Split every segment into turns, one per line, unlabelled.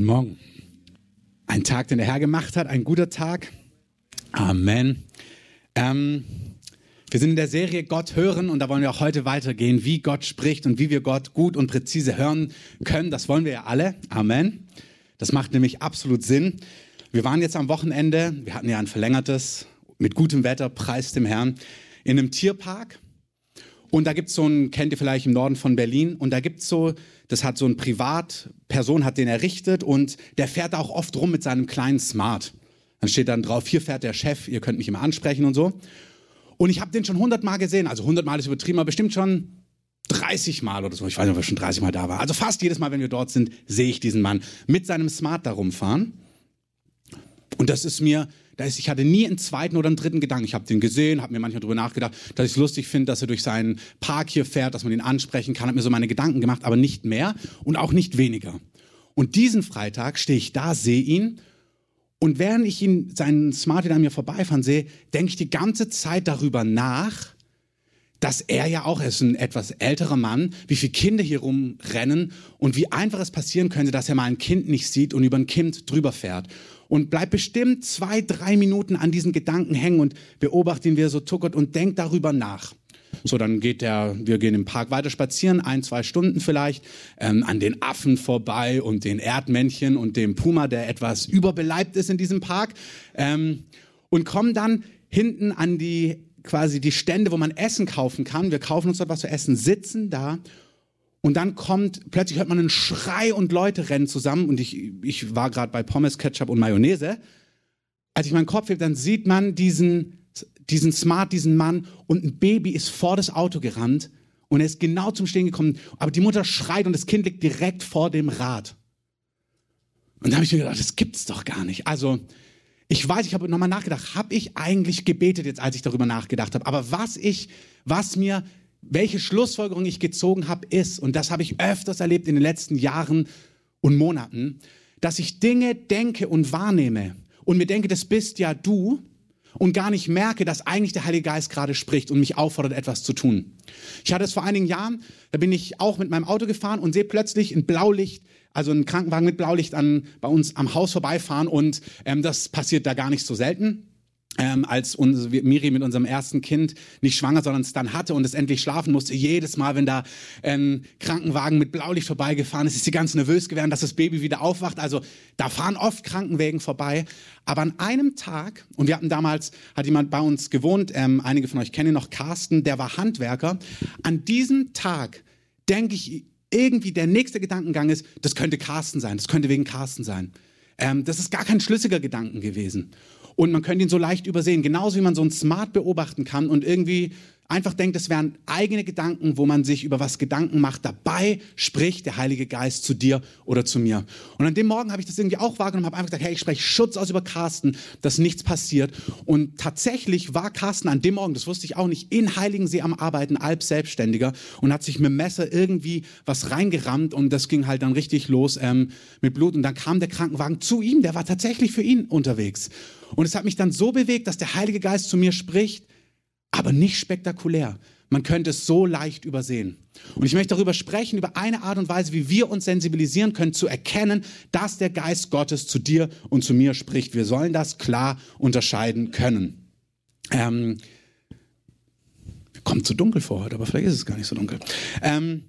Guten Morgen. Ein Tag, den der Herr gemacht hat, ein guter Tag. Amen. Ähm, wir sind in der Serie Gott hören und da wollen wir auch heute weitergehen, wie Gott spricht und wie wir Gott gut und präzise hören können. Das wollen wir ja alle. Amen. Das macht nämlich absolut Sinn. Wir waren jetzt am Wochenende, wir hatten ja ein verlängertes, mit gutem Wetter, preis dem Herrn, in einem Tierpark. Und da gibt's so einen, kennt ihr vielleicht im Norden von Berlin, und da gibt's so, das hat so ein Privatperson, hat den errichtet und der fährt da auch oft rum mit seinem kleinen Smart. Dann steht dann drauf, hier fährt der Chef, ihr könnt mich immer ansprechen und so. Und ich habe den schon hundertmal gesehen, also hundertmal ist übertrieben, aber bestimmt schon 30 Mal oder so. Ich weiß nicht, ob er schon 30 Mal da war. Also fast jedes Mal, wenn wir dort sind, sehe ich diesen Mann mit seinem Smart da rumfahren. Und das ist mir da ist, ich hatte nie einen zweiten oder einen dritten Gedanken. Ich habe den gesehen, habe mir manchmal darüber nachgedacht, dass ich es lustig finde, dass er durch seinen Park hier fährt, dass man ihn ansprechen kann, habe mir so meine Gedanken gemacht, aber nicht mehr und auch nicht weniger. Und diesen Freitag stehe ich da, sehe ihn und während ich ihn, seinen Smart an mir vorbeifahren sehe, denke ich die ganze Zeit darüber nach, dass er ja auch, er ist ein etwas älterer Mann, wie viele Kinder hier rumrennen und wie einfach es passieren könnte, dass er mal ein Kind nicht sieht und über ein Kind drüber fährt und bleib bestimmt zwei, drei Minuten an diesen Gedanken hängen und beobachte ihn, wie er so tuckert und denkt darüber nach. So, dann geht der, wir gehen im Park weiter spazieren, ein, zwei Stunden vielleicht, ähm, an den Affen vorbei und den Erdmännchen und dem Puma, der etwas überbeleibt ist in diesem Park, ähm, und kommen dann hinten an die, quasi die Stände, wo man Essen kaufen kann. Wir kaufen uns dort was zu essen, sitzen da und dann kommt, plötzlich hört man einen Schrei und Leute rennen zusammen. Und ich, ich war gerade bei Pommes, Ketchup und Mayonnaise. Als ich meinen Kopf hebe, dann sieht man diesen, diesen Smart, diesen Mann und ein Baby ist vor das Auto gerannt und er ist genau zum Stehen gekommen. Aber die Mutter schreit und das Kind liegt direkt vor dem Rad. Und da habe ich mir gedacht, das gibt's doch gar nicht. Also, ich weiß, ich habe nochmal nachgedacht, habe ich eigentlich gebetet jetzt, als ich darüber nachgedacht habe. Aber was ich, was mir welche Schlussfolgerung ich gezogen habe, ist, und das habe ich öfters erlebt in den letzten Jahren und Monaten, dass ich Dinge denke und wahrnehme und mir denke, das bist ja du und gar nicht merke, dass eigentlich der Heilige Geist gerade spricht und mich auffordert, etwas zu tun. Ich hatte es vor einigen Jahren, da bin ich auch mit meinem Auto gefahren und sehe plötzlich ein Blaulicht, also einen Krankenwagen mit Blaulicht an, bei uns am Haus vorbeifahren und ähm, das passiert da gar nicht so selten ähm, als uns, Miri mit unserem ersten Kind nicht schwanger, sondern es dann hatte und es endlich schlafen musste, jedes Mal, wenn da ein Krankenwagen mit Blaulicht vorbeigefahren ist, ist sie ganz nervös geworden, dass das Baby wieder aufwacht. Also da fahren oft Krankenwägen vorbei. Aber an einem Tag, und wir hatten damals, hat jemand bei uns gewohnt, ähm, einige von euch kennen ihn noch, Carsten, der war Handwerker. An diesem Tag denke ich, irgendwie der nächste Gedankengang ist, das könnte Carsten sein, das könnte wegen Carsten sein. Ähm, das ist gar kein schlüssiger Gedanken gewesen und man könnte ihn so leicht übersehen. Genauso wie man so ein Smart beobachten kann und irgendwie einfach denkt, es wären eigene Gedanken, wo man sich über was Gedanken macht. Dabei spricht der Heilige Geist zu dir oder zu mir. Und an dem Morgen habe ich das irgendwie auch wahrgenommen, habe einfach gesagt, hey, ich spreche Schutz aus über Carsten, dass nichts passiert. Und tatsächlich war Carsten an dem Morgen, das wusste ich auch nicht, in Heiligensee am Arbeiten, halb selbstständiger und hat sich mit dem Messer irgendwie was reingerammt und das ging halt dann richtig los ähm, mit Blut. Und dann kam der Krankenwagen zu ihm, der war tatsächlich für ihn unterwegs. Und es hat mich dann so bewegt, dass der Heilige Geist zu mir spricht, aber nicht spektakulär. Man könnte es so leicht übersehen. Und ich möchte darüber sprechen, über eine Art und Weise, wie wir uns sensibilisieren können, zu erkennen, dass der Geist Gottes zu dir und zu mir spricht. Wir sollen das klar unterscheiden können. Ähm, kommt zu dunkel vor heute, aber vielleicht ist es gar nicht so dunkel. Ähm,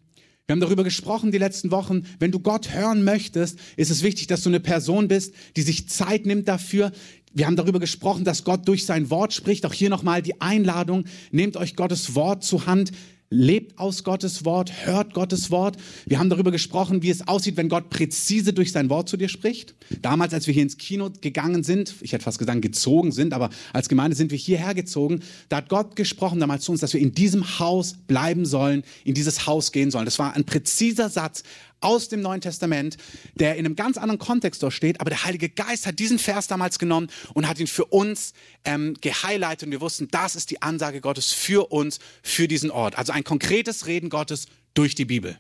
wir haben darüber gesprochen die letzten Wochen. Wenn du Gott hören möchtest, ist es wichtig, dass du eine Person bist, die sich Zeit nimmt dafür, wir haben darüber gesprochen, dass Gott durch sein Wort spricht. Auch hier nochmal die Einladung. Nehmt euch Gottes Wort zur Hand. Lebt aus Gottes Wort, hört Gottes Wort. Wir haben darüber gesprochen, wie es aussieht, wenn Gott präzise durch sein Wort zu dir spricht. Damals, als wir hier ins Kino gegangen sind, ich hätte fast gesagt gezogen sind, aber als Gemeinde sind wir hierher gezogen, da hat Gott gesprochen damals zu uns, dass wir in diesem Haus bleiben sollen, in dieses Haus gehen sollen. Das war ein präziser Satz, aus dem Neuen Testament, der in einem ganz anderen Kontext dort steht. Aber der Heilige Geist hat diesen Vers damals genommen und hat ihn für uns ähm, gehighlightet. Und wir wussten, das ist die Ansage Gottes für uns, für diesen Ort. Also ein konkretes Reden Gottes durch die Bibel.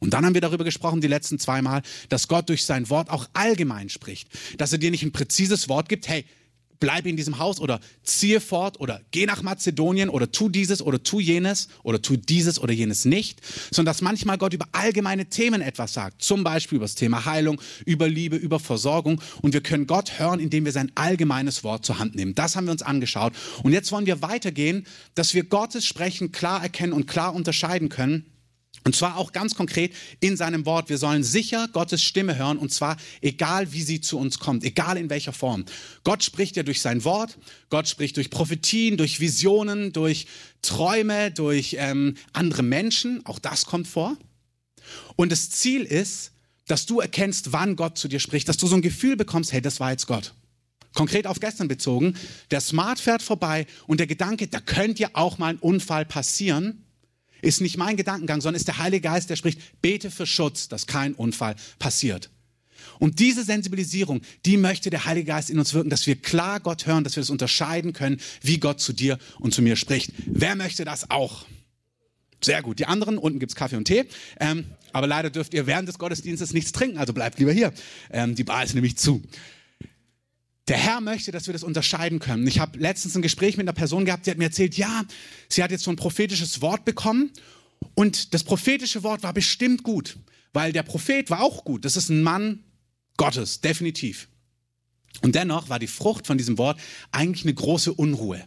Und dann haben wir darüber gesprochen, die letzten zweimal, dass Gott durch sein Wort auch allgemein spricht. Dass er dir nicht ein präzises Wort gibt, hey, bleib in diesem Haus oder ziehe fort oder geh nach Mazedonien oder tu dieses oder tu jenes oder tu dieses oder jenes nicht, sondern dass manchmal Gott über allgemeine Themen etwas sagt, zum Beispiel über das Thema Heilung, über Liebe, über Versorgung. Und wir können Gott hören, indem wir sein allgemeines Wort zur Hand nehmen. Das haben wir uns angeschaut. Und jetzt wollen wir weitergehen, dass wir Gottes Sprechen klar erkennen und klar unterscheiden können und zwar auch ganz konkret in seinem Wort. Wir sollen sicher Gottes Stimme hören und zwar egal, wie sie zu uns kommt, egal in welcher Form. Gott spricht ja durch sein Wort, Gott spricht durch Prophetien, durch Visionen, durch Träume, durch ähm, andere Menschen. Auch das kommt vor. Und das Ziel ist, dass du erkennst, wann Gott zu dir spricht, dass du so ein Gefühl bekommst, hey, das war jetzt Gott. Konkret auf gestern bezogen, der Smart fährt vorbei und der Gedanke, da könnte ja auch mal ein Unfall passieren ist nicht mein Gedankengang, sondern ist der Heilige Geist, der spricht, bete für Schutz, dass kein Unfall passiert. Und diese Sensibilisierung, die möchte der Heilige Geist in uns wirken, dass wir klar Gott hören, dass wir das unterscheiden können, wie Gott zu dir und zu mir spricht. Wer möchte das auch? Sehr gut. Die anderen, unten gibt's Kaffee und Tee. Ähm, aber leider dürft ihr während des Gottesdienstes nichts trinken, also bleibt lieber hier. Ähm, die Bar ist nämlich zu. Der Herr möchte, dass wir das unterscheiden können. Ich habe letztens ein Gespräch mit einer Person gehabt, die hat mir erzählt, ja, sie hat jetzt so ein prophetisches Wort bekommen und das prophetische Wort war bestimmt gut, weil der Prophet war auch gut. Das ist ein Mann Gottes, definitiv. Und dennoch war die Frucht von diesem Wort eigentlich eine große Unruhe.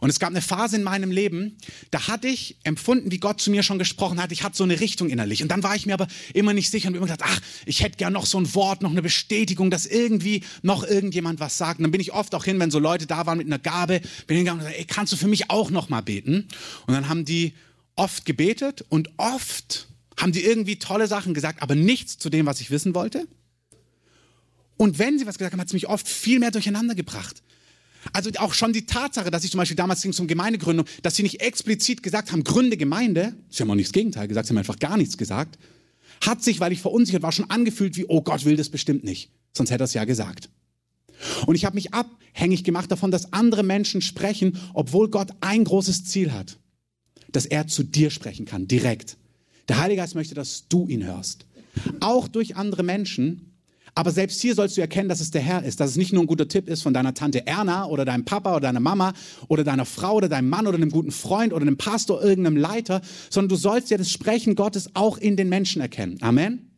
Und es gab eine Phase in meinem Leben, da hatte ich empfunden, wie Gott zu mir schon gesprochen hat. Ich hatte so eine Richtung innerlich. Und dann war ich mir aber immer nicht sicher und habe immer gedacht, ach, ich hätte gern noch so ein Wort, noch eine Bestätigung, dass irgendwie noch irgendjemand was sagt. Und dann bin ich oft auch hin, wenn so Leute da waren mit einer Gabe, bin hingegangen und gesagt, ey, kannst du für mich auch noch mal beten? Und dann haben die oft gebetet und oft haben die irgendwie tolle Sachen gesagt, aber nichts zu dem, was ich wissen wollte. Und wenn sie was gesagt haben, hat es mich oft viel mehr durcheinander gebracht. Also auch schon die Tatsache, dass ich zum Beispiel damals ging zum Gemeindegründung, dass sie nicht explizit gesagt haben, Gründe Gemeinde, sie haben auch nichts Gegenteil gesagt, sie haben einfach gar nichts gesagt, hat sich, weil ich verunsichert war, schon angefühlt wie, oh Gott will das bestimmt nicht. Sonst hätte er es ja gesagt. Und ich habe mich abhängig gemacht davon, dass andere Menschen sprechen, obwohl Gott ein großes Ziel hat, dass er zu dir sprechen kann, direkt. Der Heilige Geist möchte, dass du ihn hörst. Auch durch andere Menschen, aber selbst hier sollst du erkennen, dass es der Herr ist, dass es nicht nur ein guter Tipp ist von deiner Tante Erna oder deinem Papa oder deiner Mama oder deiner Frau oder deinem Mann oder einem guten Freund oder einem Pastor, irgendeinem Leiter, sondern du sollst ja das Sprechen Gottes auch in den Menschen erkennen. Amen.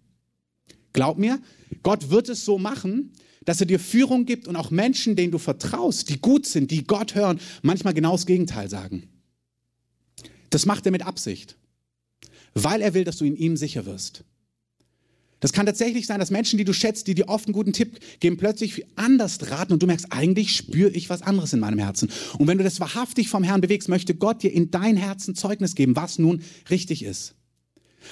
Glaub mir, Gott wird es so machen, dass er dir Führung gibt und auch Menschen, denen du vertraust, die gut sind, die Gott hören, manchmal genau das Gegenteil sagen. Das macht er mit Absicht, weil er will, dass du in ihm sicher wirst. Das kann tatsächlich sein, dass Menschen, die du schätzt, die dir oft einen guten Tipp geben, plötzlich anders raten und du merkst, eigentlich spüre ich was anderes in meinem Herzen. Und wenn du das wahrhaftig vom Herrn bewegst, möchte Gott dir in dein Herzen Zeugnis geben, was nun richtig ist.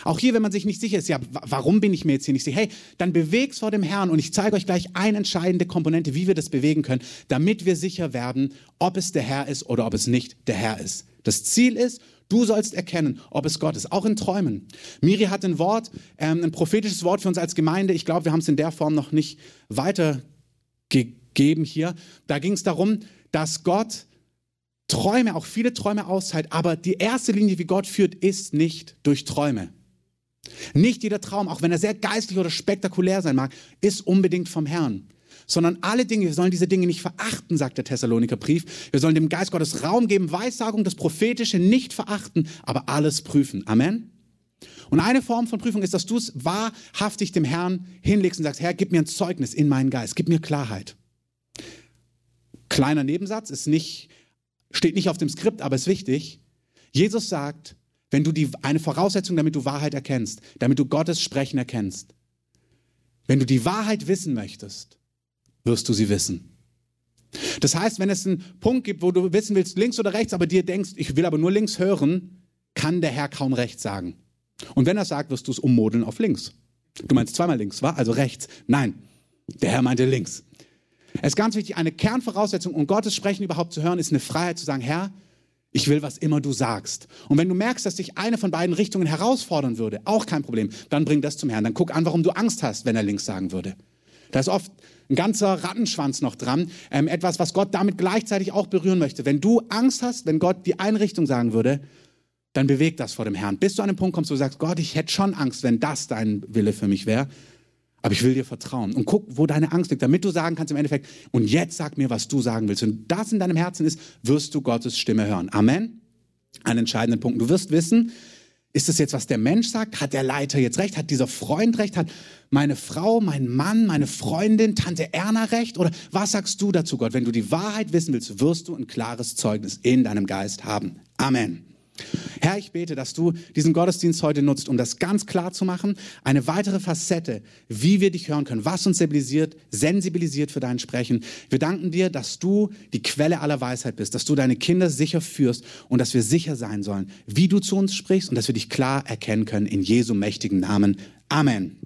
Auch hier, wenn man sich nicht sicher ist, ja, warum bin ich mir jetzt hier nicht sicher? Hey, dann beweg's vor dem Herrn und ich zeige euch gleich eine entscheidende Komponente, wie wir das bewegen können, damit wir sicher werden, ob es der Herr ist oder ob es nicht der Herr ist. Das Ziel ist, Du sollst erkennen, ob es Gott ist, auch in Träumen. Miri hat ein Wort, ähm, ein prophetisches Wort für uns als Gemeinde. Ich glaube, wir haben es in der Form noch nicht weitergegeben hier. Da ging es darum, dass Gott Träume, auch viele Träume auszahlt, aber die erste Linie, wie Gott führt, ist nicht durch Träume. Nicht jeder Traum, auch wenn er sehr geistlich oder spektakulär sein mag, ist unbedingt vom Herrn sondern alle Dinge, wir sollen diese Dinge nicht verachten, sagt der Thessaloniker Brief. Wir sollen dem Geist Gottes Raum geben, Weissagung, das Prophetische nicht verachten, aber alles prüfen. Amen. Und eine Form von Prüfung ist, dass du es wahrhaftig dem Herrn hinlegst und sagst, Herr, gib mir ein Zeugnis in meinen Geist, gib mir Klarheit. Kleiner Nebensatz, ist nicht, steht nicht auf dem Skript, aber ist wichtig. Jesus sagt, wenn du die, eine Voraussetzung, damit du Wahrheit erkennst, damit du Gottes Sprechen erkennst, wenn du die Wahrheit wissen möchtest, wirst du sie wissen. Das heißt, wenn es einen Punkt gibt, wo du wissen willst, links oder rechts, aber dir denkst, ich will aber nur links hören, kann der Herr kaum rechts sagen. Und wenn er sagt, wirst du es ummodeln auf links. Du meinst zweimal links, war? Also rechts. Nein, der Herr meinte links. Es ist ganz wichtig, eine Kernvoraussetzung, um Gottes Sprechen überhaupt zu hören, ist eine Freiheit zu sagen, Herr, ich will, was immer du sagst. Und wenn du merkst, dass dich eine von beiden Richtungen herausfordern würde, auch kein Problem, dann bring das zum Herrn. Dann guck an, warum du Angst hast, wenn er links sagen würde. Da ist oft ein ganzer Rattenschwanz noch dran. Ähm, etwas, was Gott damit gleichzeitig auch berühren möchte. Wenn du Angst hast, wenn Gott die Einrichtung sagen würde, dann beweg das vor dem Herrn. Bis du an den Punkt kommst, wo du sagst, Gott, ich hätte schon Angst, wenn das dein Wille für mich wäre. Aber ich will dir vertrauen. Und guck, wo deine Angst liegt, damit du sagen kannst im Endeffekt, und jetzt sag mir, was du sagen willst. Wenn das in deinem Herzen ist, wirst du Gottes Stimme hören. Amen. Ein entscheidender Punkt. Du wirst wissen, ist das jetzt, was der Mensch sagt? Hat der Leiter jetzt recht? Hat dieser Freund recht? Hat meine Frau, mein Mann, meine Freundin, Tante Erna recht? Oder was sagst du dazu, Gott? Wenn du die Wahrheit wissen willst, wirst du ein klares Zeugnis in deinem Geist haben. Amen. Herr, ich bete, dass du diesen Gottesdienst heute nutzt, um das ganz klar zu machen. Eine weitere Facette, wie wir dich hören können, was uns sensibilisiert, sensibilisiert für dein Sprechen. Wir danken dir, dass du die Quelle aller Weisheit bist, dass du deine Kinder sicher führst und dass wir sicher sein sollen, wie du zu uns sprichst und dass wir dich klar erkennen können in Jesu mächtigen Namen. Amen.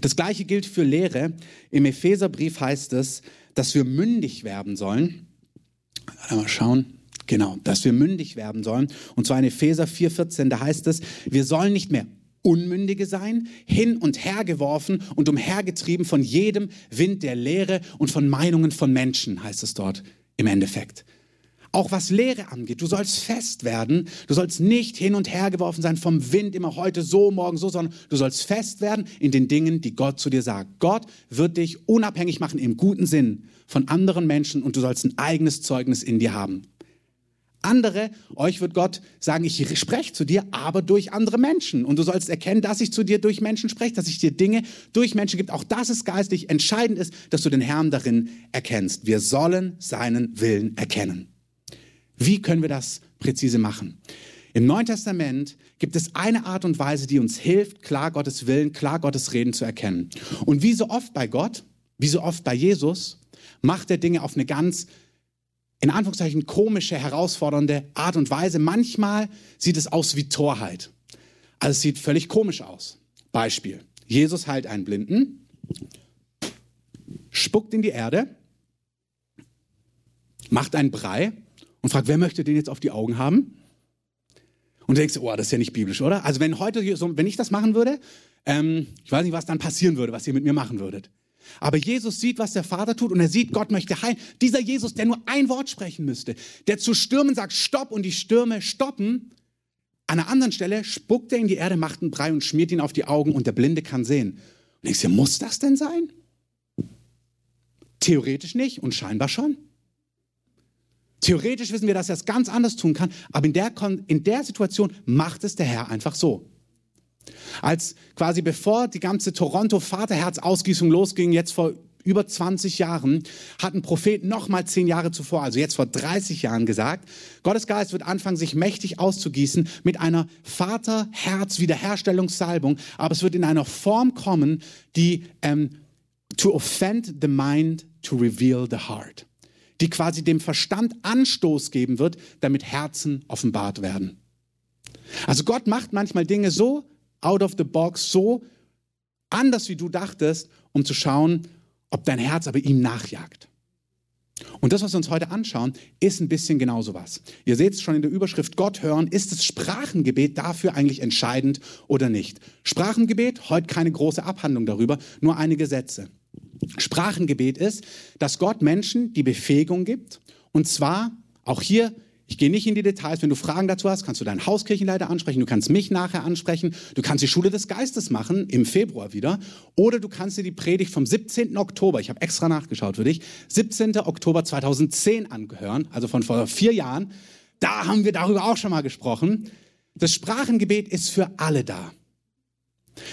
Das gleiche gilt für Lehre. Im Epheserbrief heißt es, dass wir mündig werden sollen. Mal schauen. Genau, dass wir mündig werden sollen. Und zwar in Epheser 4,14, da heißt es, wir sollen nicht mehr Unmündige sein, hin und her geworfen und umhergetrieben von jedem Wind der Lehre und von Meinungen von Menschen, heißt es dort im Endeffekt. Auch was Lehre angeht, du sollst fest werden, du sollst nicht hin und her geworfen sein vom Wind, immer heute so, morgen so, sondern du sollst fest werden in den Dingen, die Gott zu dir sagt. Gott wird dich unabhängig machen im guten Sinn von anderen Menschen und du sollst ein eigenes Zeugnis in dir haben. Andere, euch wird Gott sagen, ich spreche zu dir, aber durch andere Menschen. Und du sollst erkennen, dass ich zu dir durch Menschen spreche, dass ich dir Dinge durch Menschen gibt. Auch das ist geistlich. Entscheidend ist, dass du den Herrn darin erkennst. Wir sollen seinen Willen erkennen. Wie können wir das präzise machen? Im Neuen Testament gibt es eine Art und Weise, die uns hilft, klar Gottes Willen, klar Gottes Reden zu erkennen. Und wie so oft bei Gott, wie so oft bei Jesus, macht er Dinge auf eine ganz in Anführungszeichen komische, herausfordernde Art und Weise. Manchmal sieht es aus wie Torheit. Also es sieht völlig komisch aus. Beispiel. Jesus heilt einen Blinden, spuckt in die Erde, macht einen Brei und fragt, wer möchte den jetzt auf die Augen haben? Und du denkst, oh, das ist ja nicht biblisch, oder? Also wenn heute, wenn ich das machen würde, ähm, ich weiß nicht, was dann passieren würde, was ihr mit mir machen würdet. Aber Jesus sieht, was der Vater tut und er sieht, Gott möchte heilen. Dieser Jesus, der nur ein Wort sprechen müsste, der zu Stürmen sagt, stopp und die Stürme stoppen. An einer anderen Stelle spuckt er in die Erde, macht einen Brei und schmiert ihn auf die Augen und der Blinde kann sehen. Und ich sehe, muss das denn sein? Theoretisch nicht und scheinbar schon. Theoretisch wissen wir, dass er es ganz anders tun kann, aber in der, in der Situation macht es der Herr einfach so. Als quasi bevor die ganze Toronto-Vaterherz-Ausgießung losging, jetzt vor über 20 Jahren, hat ein Prophet noch mal zehn Jahre zuvor, also jetzt vor 30 Jahren gesagt, Gottes Geist wird anfangen, sich mächtig auszugießen mit einer Vaterherz-Wiederherstellungssalbung, aber es wird in einer Form kommen, die ähm, to offend the mind, to reveal the heart, die quasi dem Verstand Anstoß geben wird, damit Herzen offenbart werden. Also Gott macht manchmal Dinge so out of the box, so anders wie du dachtest, um zu schauen, ob dein Herz aber ihm nachjagt. Und das, was wir uns heute anschauen, ist ein bisschen genauso was. Ihr seht es schon in der Überschrift Gott hören. Ist das Sprachengebet dafür eigentlich entscheidend oder nicht? Sprachengebet, heute keine große Abhandlung darüber, nur einige Sätze. Sprachengebet ist, dass Gott Menschen die Befähigung gibt, und zwar auch hier ich gehe nicht in die Details. Wenn du Fragen dazu hast, kannst du deinen Hauskirchenleiter ansprechen. Du kannst mich nachher ansprechen. Du kannst die Schule des Geistes machen im Februar wieder. Oder du kannst dir die Predigt vom 17. Oktober, ich habe extra nachgeschaut für dich, 17. Oktober 2010 angehören, also von vor vier Jahren. Da haben wir darüber auch schon mal gesprochen. Das Sprachengebet ist für alle da.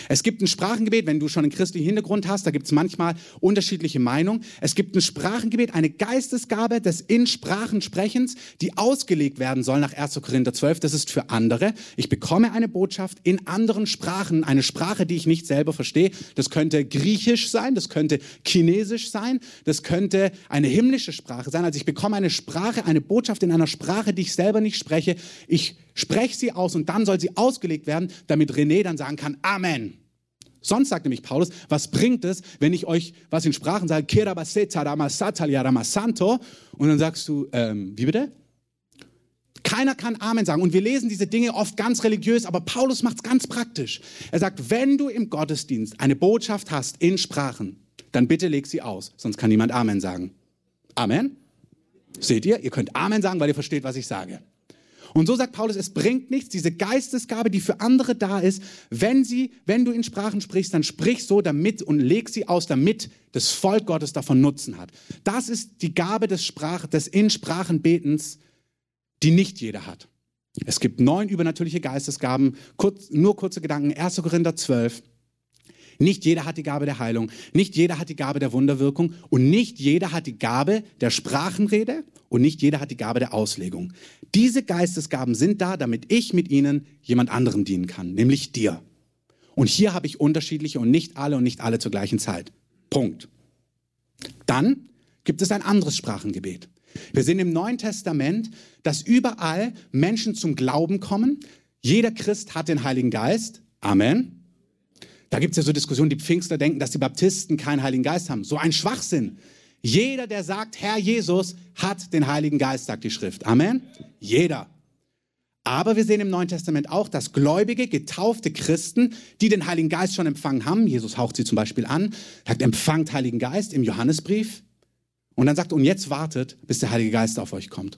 Es gibt ein Sprachengebet, wenn du schon einen christlichen Hintergrund hast, da gibt es manchmal unterschiedliche Meinungen. Es gibt ein Sprachengebet, eine Geistesgabe des in Sprachen Sprechens, die ausgelegt werden soll nach 1. Korinther 12. Das ist für andere. Ich bekomme eine Botschaft in anderen Sprachen, eine Sprache, die ich nicht selber verstehe. Das könnte Griechisch sein, das könnte Chinesisch sein, das könnte eine himmlische Sprache sein. Also ich bekomme eine Sprache, eine Botschaft in einer Sprache, die ich selber nicht spreche. Ich spreche sie aus und dann soll sie ausgelegt werden, damit René dann sagen kann, Amen. Sonst sagt nämlich Paulus, was bringt es, wenn ich euch was in Sprachen sage, und dann sagst du, ähm, wie bitte? Keiner kann Amen sagen. Und wir lesen diese Dinge oft ganz religiös, aber Paulus macht es ganz praktisch. Er sagt, wenn du im Gottesdienst eine Botschaft hast in Sprachen, dann bitte leg sie aus, sonst kann niemand Amen sagen. Amen? Seht ihr? Ihr könnt Amen sagen, weil ihr versteht, was ich sage. Und so sagt Paulus, es bringt nichts, diese Geistesgabe, die für andere da ist, wenn sie, wenn du in Sprachen sprichst, dann sprich so damit und leg sie aus, damit das Volk Gottes davon Nutzen hat. Das ist die Gabe des Sprach, des in Sprachen Betens, die nicht jeder hat. Es gibt neun übernatürliche Geistesgaben, kurz, nur kurze Gedanken, 1. Korinther 12. Nicht jeder hat die Gabe der Heilung, nicht jeder hat die Gabe der Wunderwirkung und nicht jeder hat die Gabe der Sprachenrede und nicht jeder hat die Gabe der Auslegung. Diese Geistesgaben sind da, damit ich mit ihnen jemand anderem dienen kann, nämlich dir. Und hier habe ich unterschiedliche und nicht alle und nicht alle zur gleichen Zeit. Punkt. Dann gibt es ein anderes Sprachengebet. Wir sehen im Neuen Testament, dass überall Menschen zum Glauben kommen. Jeder Christ hat den Heiligen Geist. Amen. Da gibt es ja so Diskussionen, die Pfingster denken, dass die Baptisten keinen Heiligen Geist haben. So ein Schwachsinn. Jeder, der sagt, Herr Jesus, hat den Heiligen Geist, sagt die Schrift. Amen. Jeder. Aber wir sehen im Neuen Testament auch, dass gläubige, getaufte Christen, die den Heiligen Geist schon empfangen haben, Jesus haucht sie zum Beispiel an, sagt, empfangt Heiligen Geist im Johannesbrief. Und dann sagt, und jetzt wartet, bis der Heilige Geist auf euch kommt.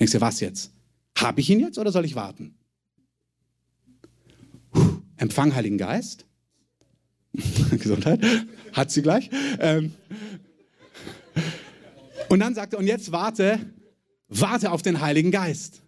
Denkst du, was jetzt? Habe ich ihn jetzt oder soll ich warten? Empfang Heiligen Geist. Gesundheit. Hat sie gleich. Ähm. Und dann sagt er, und jetzt warte, warte auf den Heiligen Geist.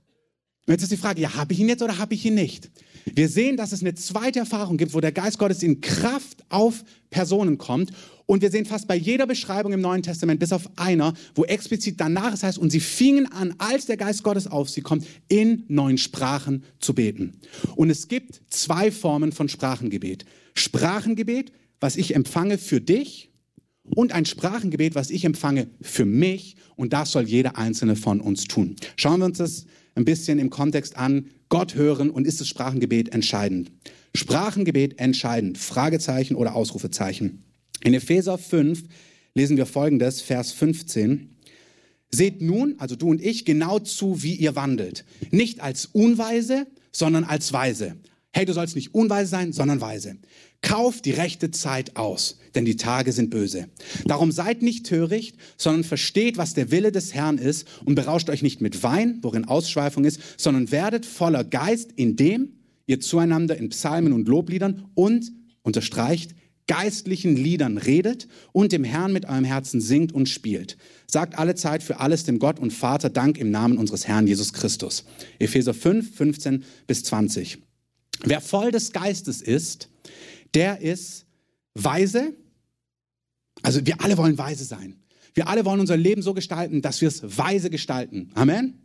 Und jetzt ist die Frage, ja, habe ich ihn jetzt oder habe ich ihn nicht? Wir sehen, dass es eine zweite Erfahrung gibt, wo der Geist Gottes in Kraft auf Personen kommt. Und wir sehen fast bei jeder Beschreibung im Neuen Testament, bis auf einer, wo explizit danach es heißt, und sie fingen an, als der Geist Gottes auf sie kommt, in neuen Sprachen zu beten. Und es gibt zwei Formen von Sprachengebet. Sprachengebet, was ich empfange für dich, und ein Sprachengebet, was ich empfange für mich. Und das soll jeder einzelne von uns tun. Schauen wir uns das ein bisschen im Kontext an. Gott hören und ist das Sprachengebet entscheidend? Sprachengebet entscheidend? Fragezeichen oder Ausrufezeichen? In Epheser 5 lesen wir folgendes, Vers 15. Seht nun, also du und ich, genau zu, wie ihr wandelt. Nicht als Unweise, sondern als Weise. Hey, du sollst nicht unweise sein, sondern weise. Kauf die rechte Zeit aus, denn die Tage sind böse. Darum seid nicht töricht, sondern versteht, was der Wille des Herrn ist und berauscht euch nicht mit Wein, worin Ausschweifung ist, sondern werdet voller Geist, indem ihr zueinander in Psalmen und Lobliedern und, unterstreicht, geistlichen Liedern redet und dem Herrn mit eurem Herzen singt und spielt. Sagt alle Zeit für alles dem Gott und Vater Dank im Namen unseres Herrn Jesus Christus. Epheser 5, 15 bis 20. Wer voll des Geistes ist, der ist weise. Also wir alle wollen weise sein. Wir alle wollen unser Leben so gestalten, dass wir es weise gestalten. Amen.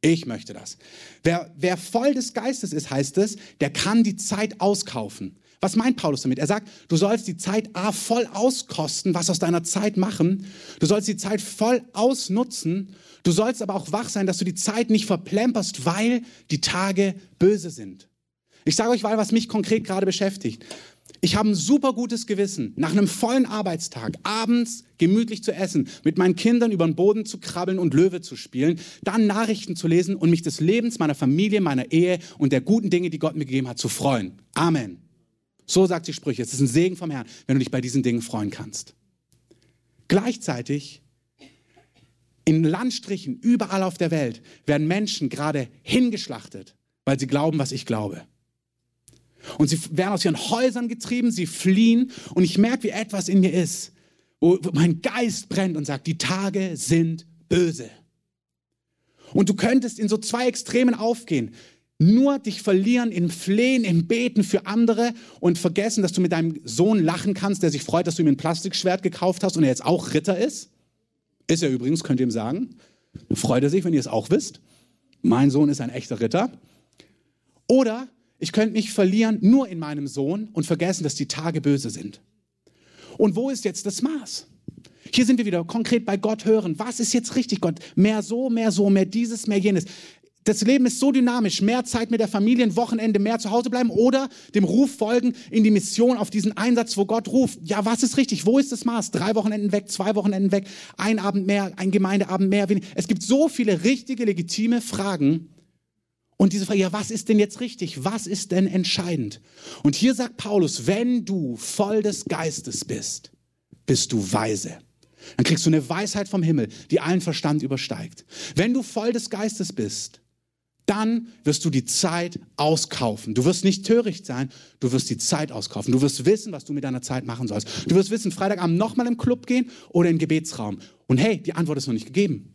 Ich möchte das. Wer, wer voll des Geistes ist, heißt es, der kann die Zeit auskaufen. Was meint Paulus damit? Er sagt, du sollst die Zeit A voll auskosten, was aus deiner Zeit machen. Du sollst die Zeit voll ausnutzen. Du sollst aber auch wach sein, dass du die Zeit nicht verplemperst, weil die Tage böse sind. Ich sage euch mal, was mich konkret gerade beschäftigt. Ich habe ein super gutes Gewissen, nach einem vollen Arbeitstag abends gemütlich zu essen, mit meinen Kindern über den Boden zu krabbeln und Löwe zu spielen, dann Nachrichten zu lesen und mich des Lebens meiner Familie, meiner Ehe und der guten Dinge, die Gott mir gegeben hat, zu freuen. Amen. So sagt die Sprüche. Es ist ein Segen vom Herrn, wenn du dich bei diesen Dingen freuen kannst. Gleichzeitig in Landstrichen überall auf der Welt werden Menschen gerade hingeschlachtet, weil sie glauben, was ich glaube. Und sie werden aus ihren Häusern getrieben, sie fliehen. Und ich merke, wie etwas in mir ist, wo mein Geist brennt und sagt, die Tage sind böse. Und du könntest in so zwei Extremen aufgehen. Nur dich verlieren im Flehen, im Beten für andere und vergessen, dass du mit deinem Sohn lachen kannst, der sich freut, dass du ihm ein Plastikschwert gekauft hast und er jetzt auch Ritter ist. Ist er übrigens, könnt ihr ihm sagen. Freut er sich, wenn ihr es auch wisst. Mein Sohn ist ein echter Ritter. Oder ich könnte mich verlieren nur in meinem Sohn und vergessen, dass die Tage böse sind. Und wo ist jetzt das Maß? Hier sind wir wieder konkret bei Gott hören. Was ist jetzt richtig, Gott? Mehr so, mehr so, mehr dieses, mehr jenes. Das Leben ist so dynamisch. Mehr Zeit mit der Familie, ein Wochenende, mehr zu Hause bleiben oder dem Ruf folgen in die Mission, auf diesen Einsatz, wo Gott ruft. Ja, was ist richtig? Wo ist das Maß? Drei Wochenenden weg, zwei Wochenenden weg, ein Abend mehr, ein Gemeindeabend mehr. Es gibt so viele richtige, legitime Fragen, und diese Frage, ja, was ist denn jetzt richtig? Was ist denn entscheidend? Und hier sagt Paulus, wenn du voll des Geistes bist, bist du weise. Dann kriegst du eine Weisheit vom Himmel, die allen Verstand übersteigt. Wenn du voll des Geistes bist, dann wirst du die Zeit auskaufen. Du wirst nicht töricht sein, du wirst die Zeit auskaufen. Du wirst wissen, was du mit deiner Zeit machen sollst. Du wirst wissen, Freitagabend nochmal im Club gehen oder im Gebetsraum. Und hey, die Antwort ist noch nicht gegeben.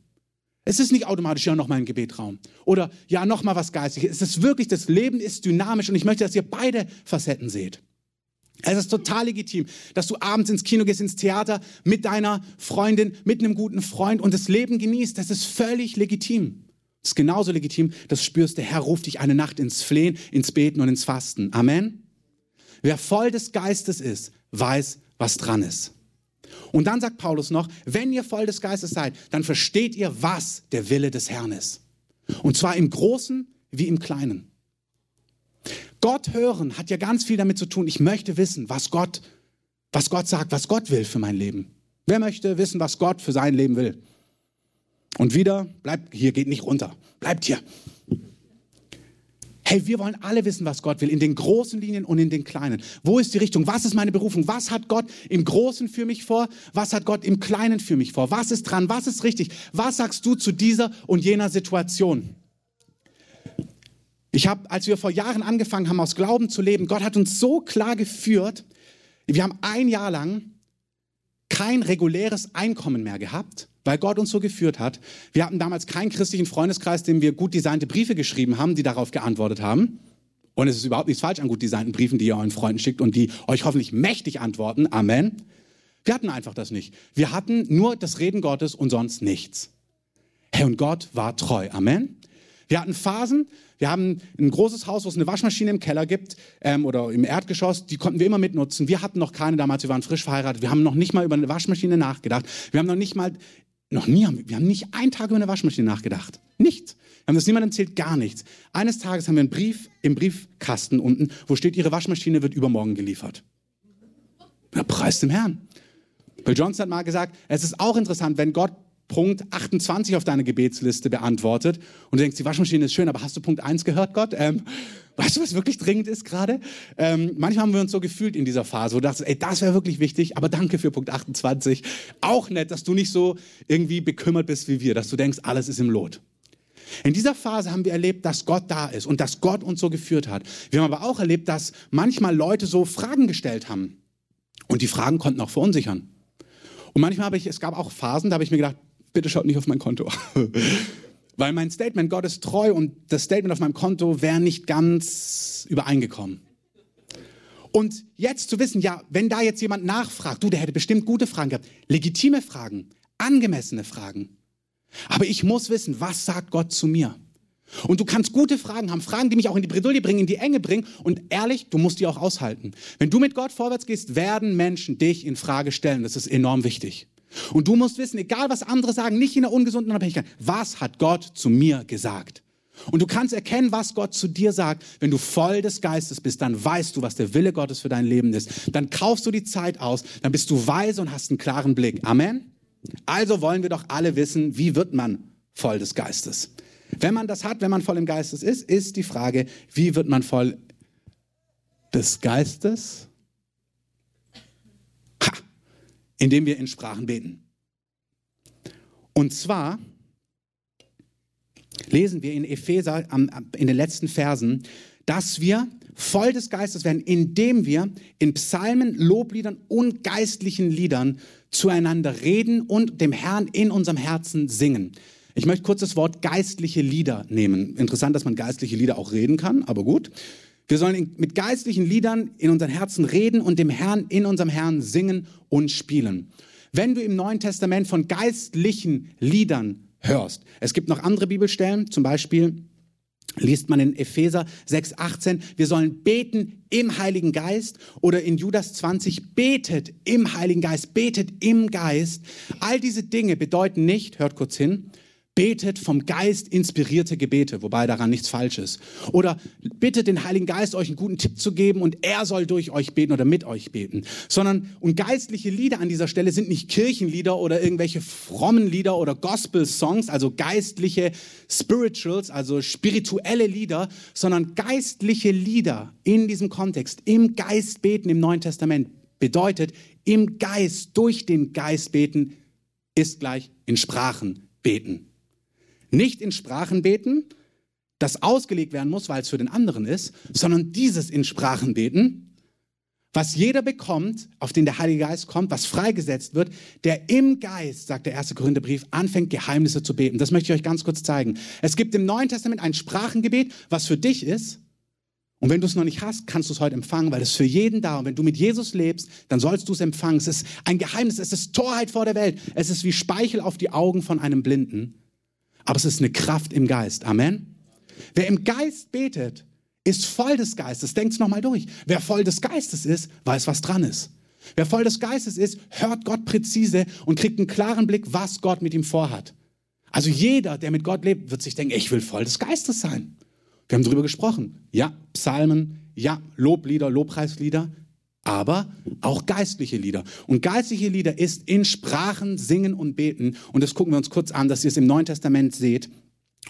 Es ist nicht automatisch ja nochmal ein Gebetraum oder ja nochmal was Geistliches. Es ist wirklich, das Leben ist dynamisch und ich möchte, dass ihr beide Facetten seht. Es ist total legitim, dass du abends ins Kino gehst, ins Theater mit deiner Freundin, mit einem guten Freund und das Leben genießt. Das ist völlig legitim. Es ist genauso legitim, dass du spürst, der Herr ruft dich eine Nacht ins Flehen, ins Beten und ins Fasten. Amen. Wer voll des Geistes ist, weiß, was dran ist. Und dann sagt Paulus noch, wenn ihr voll des Geistes seid, dann versteht ihr, was der Wille des Herrn ist. Und zwar im Großen wie im Kleinen. Gott hören hat ja ganz viel damit zu tun. Ich möchte wissen, was Gott, was Gott sagt, was Gott will für mein Leben. Wer möchte wissen, was Gott für sein Leben will? Und wieder, bleibt hier, geht nicht runter. Bleibt hier. Hey, wir wollen alle wissen, was Gott will, in den großen Linien und in den kleinen. Wo ist die Richtung? Was ist meine Berufung? Was hat Gott im Großen für mich vor? Was hat Gott im Kleinen für mich vor? Was ist dran? Was ist richtig? Was sagst du zu dieser und jener Situation? Ich habe, als wir vor Jahren angefangen haben, aus Glauben zu leben, Gott hat uns so klar geführt. Wir haben ein Jahr lang kein reguläres Einkommen mehr gehabt, weil Gott uns so geführt hat. Wir hatten damals keinen christlichen Freundeskreis, dem wir gut designte Briefe geschrieben haben, die darauf geantwortet haben. Und es ist überhaupt nichts falsch an gut designten Briefen, die ihr euren Freunden schickt und die euch hoffentlich mächtig antworten. Amen. Wir hatten einfach das nicht. Wir hatten nur das Reden Gottes und sonst nichts. Hey, und Gott war treu. Amen. Wir hatten Phasen, wir haben ein großes Haus, wo es eine Waschmaschine im Keller gibt ähm, oder im Erdgeschoss, die konnten wir immer mitnutzen. Wir hatten noch keine damals, wir waren frisch verheiratet. Wir haben noch nicht mal über eine Waschmaschine nachgedacht. Wir haben noch nicht mal, noch nie, wir haben nicht einen Tag über eine Waschmaschine nachgedacht. Nichts. Wir haben das niemandem erzählt, gar nichts. Eines Tages haben wir einen Brief im Briefkasten unten, wo steht, Ihre Waschmaschine wird übermorgen geliefert. Ja, preis dem Herrn. Bill Johnson hat mal gesagt, es ist auch interessant, wenn Gott Punkt 28 auf deine Gebetsliste beantwortet und du denkst, die Waschmaschine ist schön, aber hast du Punkt 1 gehört, Gott? Ähm, weißt du, was wirklich dringend ist gerade? Ähm, manchmal haben wir uns so gefühlt in dieser Phase, wo du dachtest, ey, das wäre wirklich wichtig, aber danke für Punkt 28. Auch nett, dass du nicht so irgendwie bekümmert bist wie wir, dass du denkst, alles ist im Lot. In dieser Phase haben wir erlebt, dass Gott da ist und dass Gott uns so geführt hat. Wir haben aber auch erlebt, dass manchmal Leute so Fragen gestellt haben. Und die Fragen konnten auch verunsichern. Und manchmal habe ich, es gab auch Phasen, da habe ich mir gedacht, bitte schaut nicht auf mein Konto. Weil mein Statement, Gott ist treu und das Statement auf meinem Konto wäre nicht ganz übereingekommen. Und jetzt zu wissen, ja, wenn da jetzt jemand nachfragt, du, der hätte bestimmt gute Fragen gehabt, legitime Fragen, angemessene Fragen. Aber ich muss wissen, was sagt Gott zu mir? Und du kannst gute Fragen haben, Fragen, die mich auch in die Bredouille bringen, in die Enge bringen. Und ehrlich, du musst die auch aushalten. Wenn du mit Gott vorwärts gehst, werden Menschen dich in Frage stellen. Das ist enorm wichtig. Und du musst wissen, egal was andere sagen, nicht in der ungesunden Unabhängigkeit, was hat Gott zu mir gesagt? Und du kannst erkennen, was Gott zu dir sagt. Wenn du voll des Geistes bist, dann weißt du, was der Wille Gottes für dein Leben ist. Dann kaufst du die Zeit aus, dann bist du weise und hast einen klaren Blick. Amen. Also wollen wir doch alle wissen, wie wird man voll des Geistes? Wenn man das hat, wenn man voll im Geistes ist, ist die Frage, wie wird man voll des Geistes? Indem wir in Sprachen beten. Und zwar lesen wir in Epheser in den letzten Versen, dass wir voll des Geistes werden, indem wir in Psalmen, Lobliedern und geistlichen Liedern zueinander reden und dem Herrn in unserem Herzen singen. Ich möchte kurz das Wort geistliche Lieder nehmen. Interessant, dass man geistliche Lieder auch reden kann, aber gut. Wir sollen mit geistlichen Liedern in unseren Herzen reden und dem Herrn in unserem Herrn singen und spielen. Wenn du im Neuen Testament von geistlichen Liedern hörst, es gibt noch andere Bibelstellen, zum Beispiel liest man in Epheser 6,18, wir sollen beten im Heiligen Geist oder in Judas 20, betet im Heiligen Geist, betet im Geist. All diese Dinge bedeuten nicht, hört kurz hin, Betet vom Geist inspirierte Gebete, wobei daran nichts falsch ist. Oder bittet den Heiligen Geist, euch einen guten Tipp zu geben und er soll durch euch beten oder mit euch beten. Sondern, und geistliche Lieder an dieser Stelle sind nicht Kirchenlieder oder irgendwelche frommen Lieder oder Gospel-Songs, also geistliche Spirituals, also spirituelle Lieder, sondern geistliche Lieder in diesem Kontext, im Geist beten im Neuen Testament bedeutet, im Geist, durch den Geist beten, ist gleich in Sprachen beten. Nicht in Sprachen beten, das ausgelegt werden muss, weil es für den anderen ist, sondern dieses in Sprachen beten, was jeder bekommt, auf den der Heilige Geist kommt, was freigesetzt wird, der im Geist, sagt der erste Korintherbrief, anfängt, Geheimnisse zu beten. Das möchte ich euch ganz kurz zeigen. Es gibt im Neuen Testament ein Sprachengebet, was für dich ist. Und wenn du es noch nicht hast, kannst du es heute empfangen, weil es für jeden da. Und wenn du mit Jesus lebst, dann sollst du es empfangen. Es ist ein Geheimnis, es ist Torheit vor der Welt. Es ist wie Speichel auf die Augen von einem Blinden. Aber es ist eine Kraft im Geist. Amen. Wer im Geist betet, ist voll des Geistes. Denkt's nochmal durch. Wer voll des Geistes ist, weiß, was dran ist. Wer voll des Geistes ist, hört Gott präzise und kriegt einen klaren Blick, was Gott mit ihm vorhat. Also jeder, der mit Gott lebt, wird sich denken, ich will voll des Geistes sein. Wir haben darüber gesprochen. Ja, Psalmen, ja, Loblieder, Lobpreislieder, aber auch geistliche Lieder. Und geistliche Lieder ist in Sprachen singen und beten. Und das gucken wir uns kurz an, dass ihr es im Neuen Testament seht.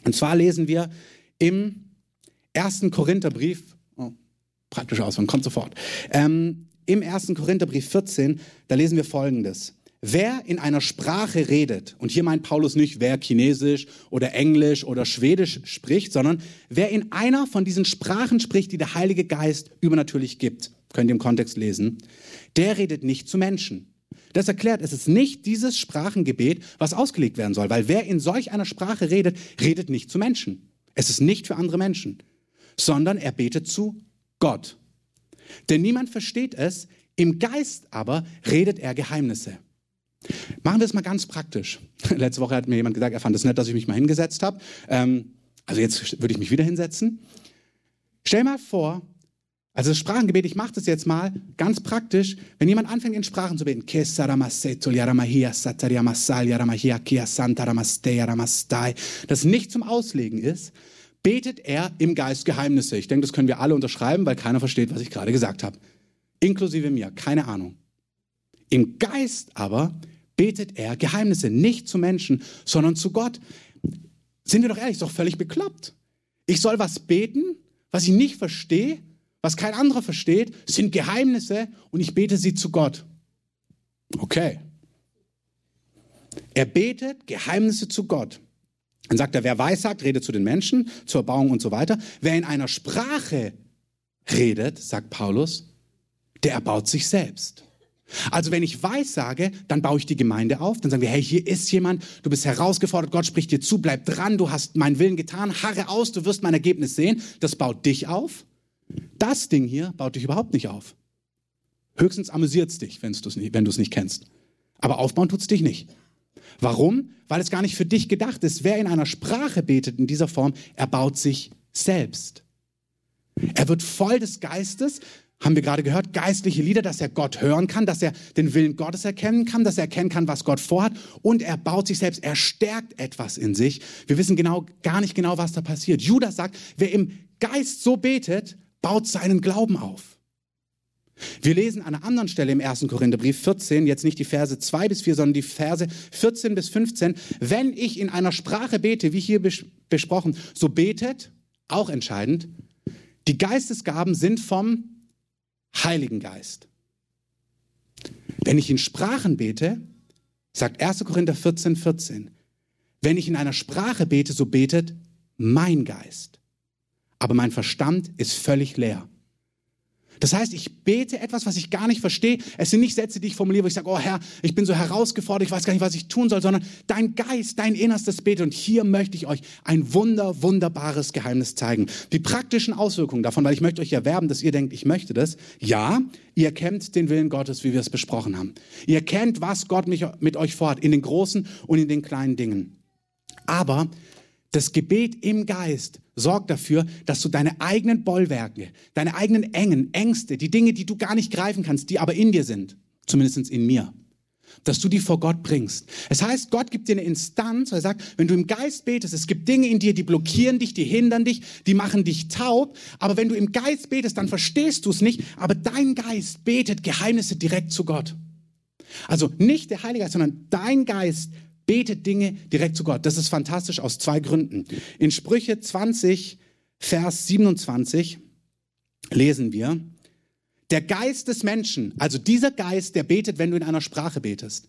Und zwar lesen wir im ersten Korintherbrief, oh, praktisch Auswahl, kommt sofort, ähm, im ersten Korintherbrief 14, da lesen wir Folgendes. Wer in einer Sprache redet, und hier meint Paulus nicht, wer Chinesisch oder Englisch oder Schwedisch spricht, sondern wer in einer von diesen Sprachen spricht, die der Heilige Geist übernatürlich gibt, könnt ihr im Kontext lesen, der redet nicht zu Menschen. Das erklärt, es ist nicht dieses Sprachengebet, was ausgelegt werden soll, weil wer in solch einer Sprache redet, redet nicht zu Menschen. Es ist nicht für andere Menschen sondern er betet zu Gott. Denn niemand versteht es, im Geist aber redet er Geheimnisse. Machen wir es mal ganz praktisch. Letzte Woche hat mir jemand gesagt, er fand es nett, dass ich mich mal hingesetzt habe. Ähm, also jetzt würde ich mich wieder hinsetzen. Stell mal vor, also das Sprachengebet, ich mache das jetzt mal ganz praktisch, wenn jemand anfängt in Sprachen zu beten, das nicht zum Auslegen ist, betet er im Geist Geheimnisse. Ich denke, das können wir alle unterschreiben, weil keiner versteht, was ich gerade gesagt habe. Inklusive mir, keine Ahnung. Im Geist aber betet er Geheimnisse, nicht zu Menschen, sondern zu Gott. Sind wir doch ehrlich, ist doch völlig bekloppt. Ich soll was beten, was ich nicht verstehe, was kein anderer versteht, sind Geheimnisse und ich bete sie zu Gott. Okay. Er betet Geheimnisse zu Gott. Dann sagt er, wer weissagt, redet zu den Menschen, zur Erbauung und so weiter. Wer in einer Sprache redet, sagt Paulus, der erbaut sich selbst. Also wenn ich weissage, dann baue ich die Gemeinde auf, dann sagen wir, hey, hier ist jemand, du bist herausgefordert, Gott spricht dir zu, bleib dran, du hast meinen Willen getan, harre aus, du wirst mein Ergebnis sehen. Das baut dich auf. Das Ding hier baut dich überhaupt nicht auf. Höchstens amüsiert es dich, wenn du es nicht, kennst. Aber aufbauen tut es dich nicht. Warum? Weil es gar nicht für dich gedacht ist. Wer in einer Sprache betet in dieser Form, erbaut sich selbst. Er wird voll des Geistes, haben wir gerade gehört, geistliche Lieder, dass er Gott hören kann, dass er den Willen Gottes erkennen kann, dass er erkennen kann, was Gott vorhat und er baut sich selbst, er stärkt etwas in sich. Wir wissen genau, gar nicht genau, was da passiert. Judas sagt, wer im Geist so betet, baut seinen Glauben auf. Wir lesen an einer anderen Stelle im 1. Korintherbrief 14, jetzt nicht die Verse 2 bis 4, sondern die Verse 14 bis 15. Wenn ich in einer Sprache bete, wie hier besprochen, so betet, auch entscheidend, die Geistesgaben sind vom Heiligen Geist. Wenn ich in Sprachen bete, sagt 1. Korinther 14, 14, wenn ich in einer Sprache bete, so betet mein Geist. Aber mein Verstand ist völlig leer. Das heißt, ich bete etwas, was ich gar nicht verstehe. Es sind nicht Sätze, die ich formuliere, wo ich sage, oh Herr, ich bin so herausgefordert, ich weiß gar nicht, was ich tun soll, sondern dein Geist, dein Innerstes betet. Und hier möchte ich euch ein wunder, wunderbares Geheimnis zeigen. Die praktischen Auswirkungen davon, weil ich möchte euch erwerben, dass ihr denkt, ich möchte das. Ja, ihr kennt den Willen Gottes, wie wir es besprochen haben. Ihr kennt, was Gott mit euch vorhat, in den großen und in den kleinen Dingen. Aber das Gebet im Geist sorgt dafür, dass du deine eigenen Bollwerke, deine eigenen Engen, Ängste, die Dinge, die du gar nicht greifen kannst, die aber in dir sind, zumindest in mir, dass du die vor Gott bringst. Es heißt, Gott gibt dir eine Instanz, er sagt, wenn du im Geist betest, es gibt Dinge in dir, die blockieren dich, die hindern dich, die machen dich taub, aber wenn du im Geist betest, dann verstehst du es nicht, aber dein Geist betet Geheimnisse direkt zu Gott. Also nicht der Heilige Geist, sondern dein Geist Betet Dinge direkt zu Gott. Das ist fantastisch aus zwei Gründen. In Sprüche 20, Vers 27 lesen wir, der Geist des Menschen, also dieser Geist, der betet, wenn du in einer Sprache betest,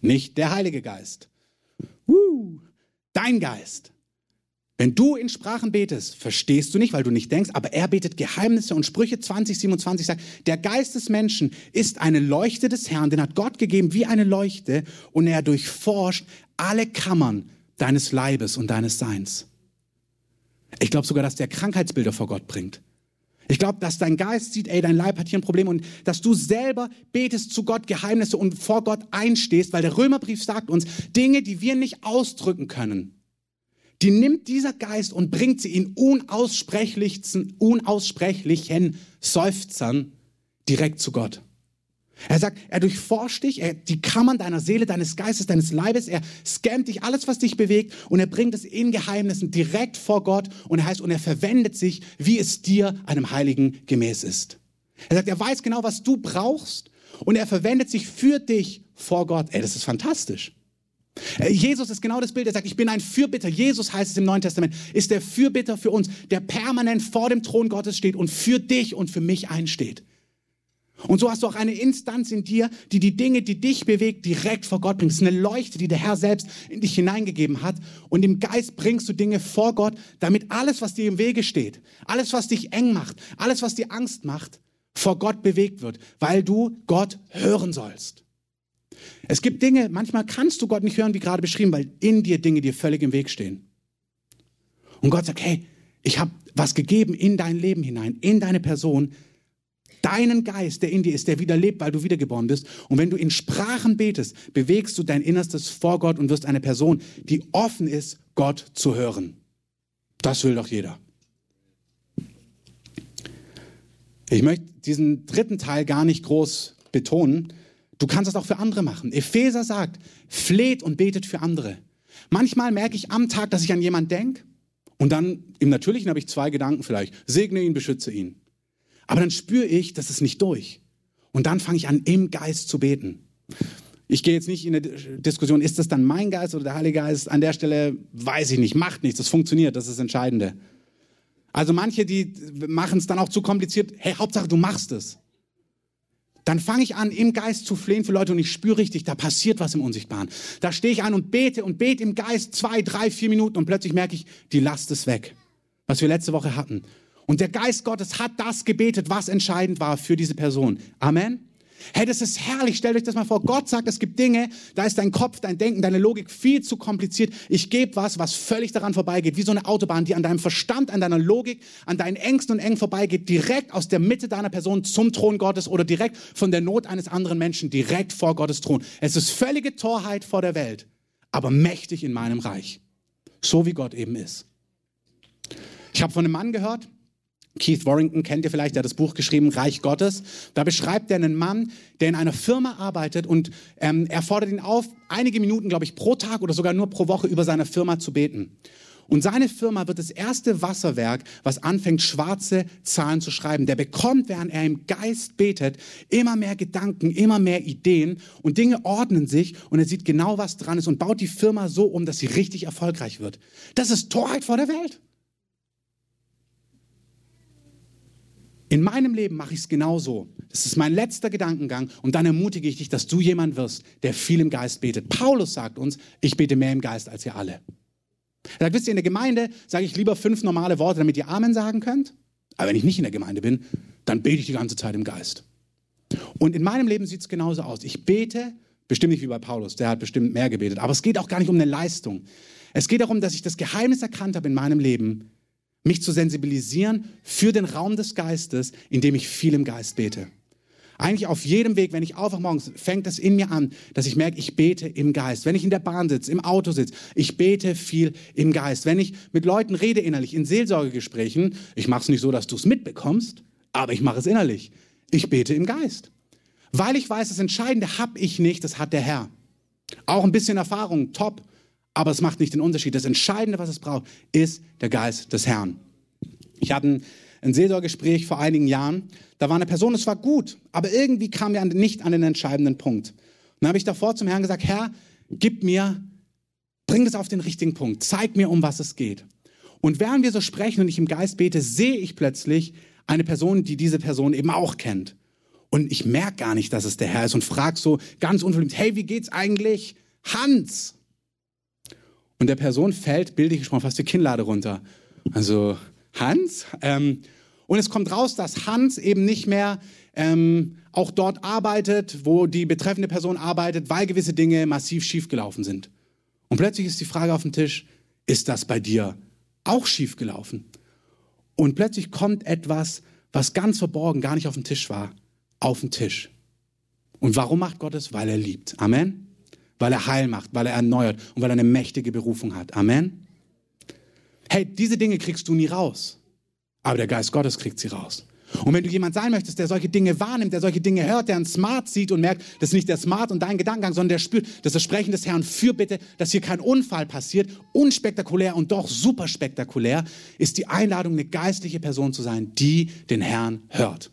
nicht der Heilige Geist. Uh, dein Geist. Wenn du in Sprachen betest, verstehst du nicht, weil du nicht denkst, aber er betet Geheimnisse und Sprüche 20, 27 sagt, der Geist des Menschen ist eine Leuchte des Herrn, den hat Gott gegeben wie eine Leuchte und er durchforscht alle Kammern deines Leibes und deines Seins. Ich glaube sogar, dass der Krankheitsbilder vor Gott bringt. Ich glaube, dass dein Geist sieht, ey, dein Leib hat hier ein Problem und dass du selber betest zu Gott Geheimnisse und vor Gott einstehst, weil der Römerbrief sagt uns, Dinge, die wir nicht ausdrücken können, die nimmt dieser Geist und bringt sie in unaussprechlichen, unaussprechlichen Seufzern direkt zu Gott. Er sagt, er durchforscht dich, er, die Kammern deiner Seele, deines Geistes, deines Leibes, er scannt dich, alles, was dich bewegt, und er bringt es in Geheimnissen direkt vor Gott, und er heißt, und er verwendet sich, wie es dir, einem Heiligen, gemäß ist. Er sagt, er weiß genau, was du brauchst, und er verwendet sich für dich vor Gott. Ey, das ist fantastisch. Äh, Jesus ist genau das Bild, er sagt, ich bin ein Fürbitter. Jesus heißt es im Neuen Testament, ist der Fürbitter für uns, der permanent vor dem Thron Gottes steht und für dich und für mich einsteht. Und so hast du auch eine Instanz in dir, die die Dinge, die dich bewegt, direkt vor Gott bringt. Es ist eine Leuchte, die der Herr selbst in dich hineingegeben hat. Und im Geist bringst du Dinge vor Gott, damit alles, was dir im Wege steht, alles, was dich eng macht, alles, was dir Angst macht, vor Gott bewegt wird, weil du Gott hören sollst. Es gibt Dinge, manchmal kannst du Gott nicht hören, wie gerade beschrieben, weil in dir Dinge dir völlig im Weg stehen. Und Gott sagt, hey, ich habe was gegeben in dein Leben hinein, in deine Person, deinen Geist, der in dir ist, der wieder lebt, weil du wiedergeboren bist. Und wenn du in Sprachen betest, bewegst du dein Innerstes vor Gott und wirst eine Person, die offen ist, Gott zu hören. Das will doch jeder. Ich möchte diesen dritten Teil gar nicht groß betonen. Du kannst das auch für andere machen. Epheser sagt, fleht und betet für andere. Manchmal merke ich am Tag, dass ich an jemanden denke und dann im Natürlichen habe ich zwei Gedanken vielleicht. Segne ihn, beschütze ihn. Aber dann spüre ich, das ist nicht durch. Und dann fange ich an, im Geist zu beten. Ich gehe jetzt nicht in eine Diskussion, ist das dann mein Geist oder der Heilige Geist? An der Stelle weiß ich nicht, macht nichts, das funktioniert, das ist das Entscheidende. Also manche, die machen es dann auch zu kompliziert. Hey, Hauptsache, du machst es. Dann fange ich an, im Geist zu flehen für Leute und ich spüre richtig, da passiert was im Unsichtbaren. Da stehe ich an und bete und bete im Geist zwei, drei, vier Minuten und plötzlich merke ich, die Last ist weg. Was wir letzte Woche hatten. Und der Geist Gottes hat das gebetet, was entscheidend war für diese Person. Amen. Hey, das ist herrlich. Stellt euch das mal vor. Gott sagt, es gibt Dinge, da ist dein Kopf, dein Denken, deine Logik viel zu kompliziert. Ich gebe was, was völlig daran vorbeigeht, wie so eine Autobahn, die an deinem Verstand, an deiner Logik, an deinen Ängsten und Engen vorbeigeht, direkt aus der Mitte deiner Person zum Thron Gottes oder direkt von der Not eines anderen Menschen, direkt vor Gottes Thron. Es ist völlige Torheit vor der Welt, aber mächtig in meinem Reich. So wie Gott eben ist. Ich habe von einem Mann gehört, Keith Warrington kennt ihr vielleicht, der hat das Buch geschrieben, Reich Gottes. Da beschreibt er einen Mann, der in einer Firma arbeitet und ähm, er fordert ihn auf, einige Minuten, glaube ich, pro Tag oder sogar nur pro Woche über seine Firma zu beten. Und seine Firma wird das erste Wasserwerk, was anfängt, schwarze Zahlen zu schreiben. Der bekommt, während er im Geist betet, immer mehr Gedanken, immer mehr Ideen und Dinge ordnen sich und er sieht genau, was dran ist und baut die Firma so um, dass sie richtig erfolgreich wird. Das ist Torheit vor der Welt. In meinem Leben mache ich es genauso. Das ist mein letzter Gedankengang und dann ermutige ich dich, dass du jemand wirst, der viel im Geist betet. Paulus sagt uns, ich bete mehr im Geist als ihr alle. Er sagt, wisst ihr, in der Gemeinde sage ich lieber fünf normale Worte, damit ihr Amen sagen könnt. Aber wenn ich nicht in der Gemeinde bin, dann bete ich die ganze Zeit im Geist. Und in meinem Leben sieht es genauso aus. Ich bete, bestimmt nicht wie bei Paulus, der hat bestimmt mehr gebetet, aber es geht auch gar nicht um eine Leistung. Es geht darum, dass ich das Geheimnis erkannt habe in meinem Leben, mich zu sensibilisieren für den Raum des Geistes, indem ich viel im Geist bete. Eigentlich auf jedem Weg, wenn ich aufwache morgens, fängt es in mir an, dass ich merke, ich bete im Geist. Wenn ich in der Bahn sitze, im Auto sitze, ich bete viel im Geist. Wenn ich mit Leuten rede innerlich, in Seelsorgegesprächen, ich mache es nicht so, dass du es mitbekommst, aber ich mache es innerlich. Ich bete im Geist. Weil ich weiß, das Entscheidende habe ich nicht, das hat der Herr. Auch ein bisschen Erfahrung, top aber es macht nicht den Unterschied. Das Entscheidende, was es braucht, ist der Geist des Herrn. Ich hatte ein, ein Seelsorgegespräch vor einigen Jahren. Da war eine Person, es war gut, aber irgendwie kam er nicht an den entscheidenden Punkt. Dann habe ich davor zum Herrn gesagt, Herr, gib mir, bring das auf den richtigen Punkt, zeig mir, um was es geht. Und während wir so sprechen und ich im Geist bete, sehe ich plötzlich eine Person, die diese Person eben auch kennt. Und ich merke gar nicht, dass es der Herr ist und frage so ganz unverblümt, hey, wie geht's eigentlich? Hans. Und der Person fällt, bildlich gesprochen, fast die Kinnlade runter. Also Hans. Ähm, und es kommt raus, dass Hans eben nicht mehr ähm, auch dort arbeitet, wo die betreffende Person arbeitet, weil gewisse Dinge massiv schiefgelaufen sind. Und plötzlich ist die Frage auf dem Tisch, ist das bei dir auch schiefgelaufen? Und plötzlich kommt etwas, was ganz verborgen gar nicht auf dem Tisch war, auf den Tisch. Und warum macht Gott es? Weil er liebt. Amen. Weil er heil macht, weil er erneuert und weil er eine mächtige Berufung hat. Amen. Hey, diese Dinge kriegst du nie raus. Aber der Geist Gottes kriegt sie raus. Und wenn du jemand sein möchtest, der solche Dinge wahrnimmt, der solche Dinge hört, der ein Smart sieht und merkt, das ist nicht der Smart und dein Gedankengang, sondern der spürt, das Versprechen des Herrn für bitte, dass hier kein Unfall passiert, unspektakulär und doch super spektakulär, ist die Einladung, eine geistliche Person zu sein, die den Herrn hört.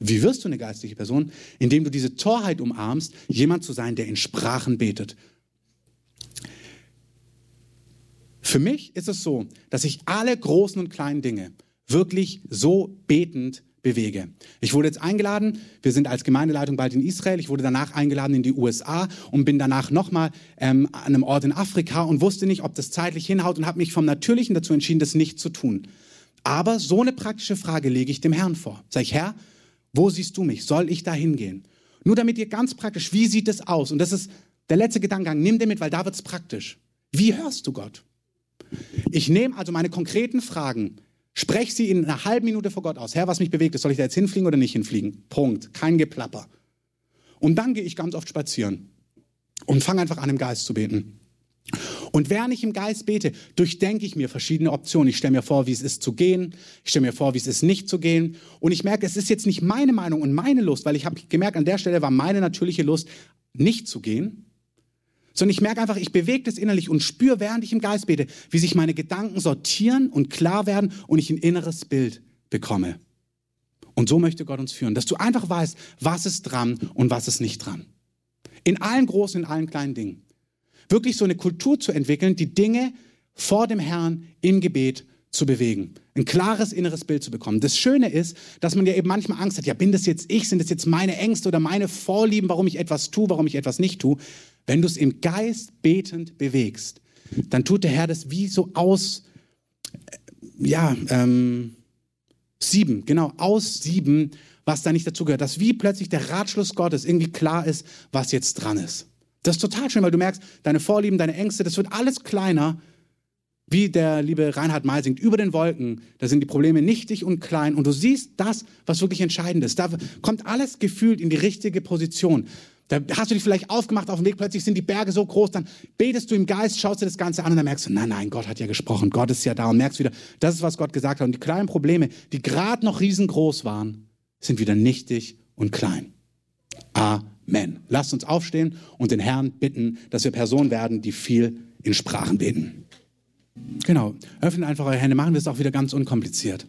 Wie wirst du eine geistliche Person? Indem du diese Torheit umarmst, jemand zu sein, der in Sprachen betet. Für mich ist es so, dass ich alle großen und kleinen Dinge wirklich so betend bewege. Ich wurde jetzt eingeladen, wir sind als Gemeindeleitung bald in Israel, ich wurde danach eingeladen in die USA und bin danach nochmal ähm, an einem Ort in Afrika und wusste nicht, ob das zeitlich hinhaut und habe mich vom Natürlichen dazu entschieden, das nicht zu tun. Aber so eine praktische Frage lege ich dem Herrn vor. Sag ich, Herr, wo siehst du mich? Soll ich da hingehen? Nur damit ihr ganz praktisch, wie sieht es aus? Und das ist der letzte Gedankengang, nimm den mit, weil da wird es praktisch. Wie hörst du Gott? Ich nehme also meine konkreten Fragen, spreche sie in einer halben Minute vor Gott aus. Herr, was mich bewegt soll ich da jetzt hinfliegen oder nicht hinfliegen? Punkt. Kein Geplapper. Und dann gehe ich ganz oft spazieren und fange einfach an, im Geist zu beten. Und während ich im Geist bete, durchdenke ich mir verschiedene Optionen. Ich stelle mir vor, wie es ist zu gehen. Ich stelle mir vor, wie es ist nicht zu gehen. Und ich merke, es ist jetzt nicht meine Meinung und meine Lust, weil ich habe gemerkt, an der Stelle war meine natürliche Lust, nicht zu gehen. Sondern ich merke einfach, ich bewege das innerlich und spüre, während ich im Geist bete, wie sich meine Gedanken sortieren und klar werden und ich ein inneres Bild bekomme. Und so möchte Gott uns führen, dass du einfach weißt, was ist dran und was ist nicht dran. In allen großen, in allen kleinen Dingen wirklich so eine Kultur zu entwickeln, die Dinge vor dem Herrn im Gebet zu bewegen, ein klares inneres Bild zu bekommen. Das Schöne ist, dass man ja eben manchmal Angst hat, ja, bin das jetzt ich, sind das jetzt meine Ängste oder meine Vorlieben, warum ich etwas tue, warum ich etwas nicht tue. Wenn du es im Geist betend bewegst, dann tut der Herr das wie so aus, äh, ja, ähm, sieben, genau, aus sieben, was da nicht dazugehört. Dass wie plötzlich der Ratschluss Gottes irgendwie klar ist, was jetzt dran ist. Das ist total schön, weil du merkst, deine Vorlieben, deine Ängste, das wird alles kleiner. Wie der liebe Reinhard May singt, über den Wolken, da sind die Probleme nichtig und klein und du siehst das, was wirklich entscheidend ist. Da kommt alles gefühlt in die richtige Position. Da hast du dich vielleicht aufgemacht auf dem Weg, plötzlich sind die Berge so groß, dann betest du im Geist, schaust dir das Ganze an und dann merkst du, nein, nein, Gott hat ja gesprochen, Gott ist ja da und merkst wieder, das ist, was Gott gesagt hat. Und die kleinen Probleme, die gerade noch riesengroß waren, sind wieder nichtig und klein. Amen. Amen. Lasst uns aufstehen und den Herrn bitten, dass wir Personen werden, die viel in Sprachen beten. Genau. Öffnet einfach eure Hände. Machen wir es auch wieder ganz unkompliziert.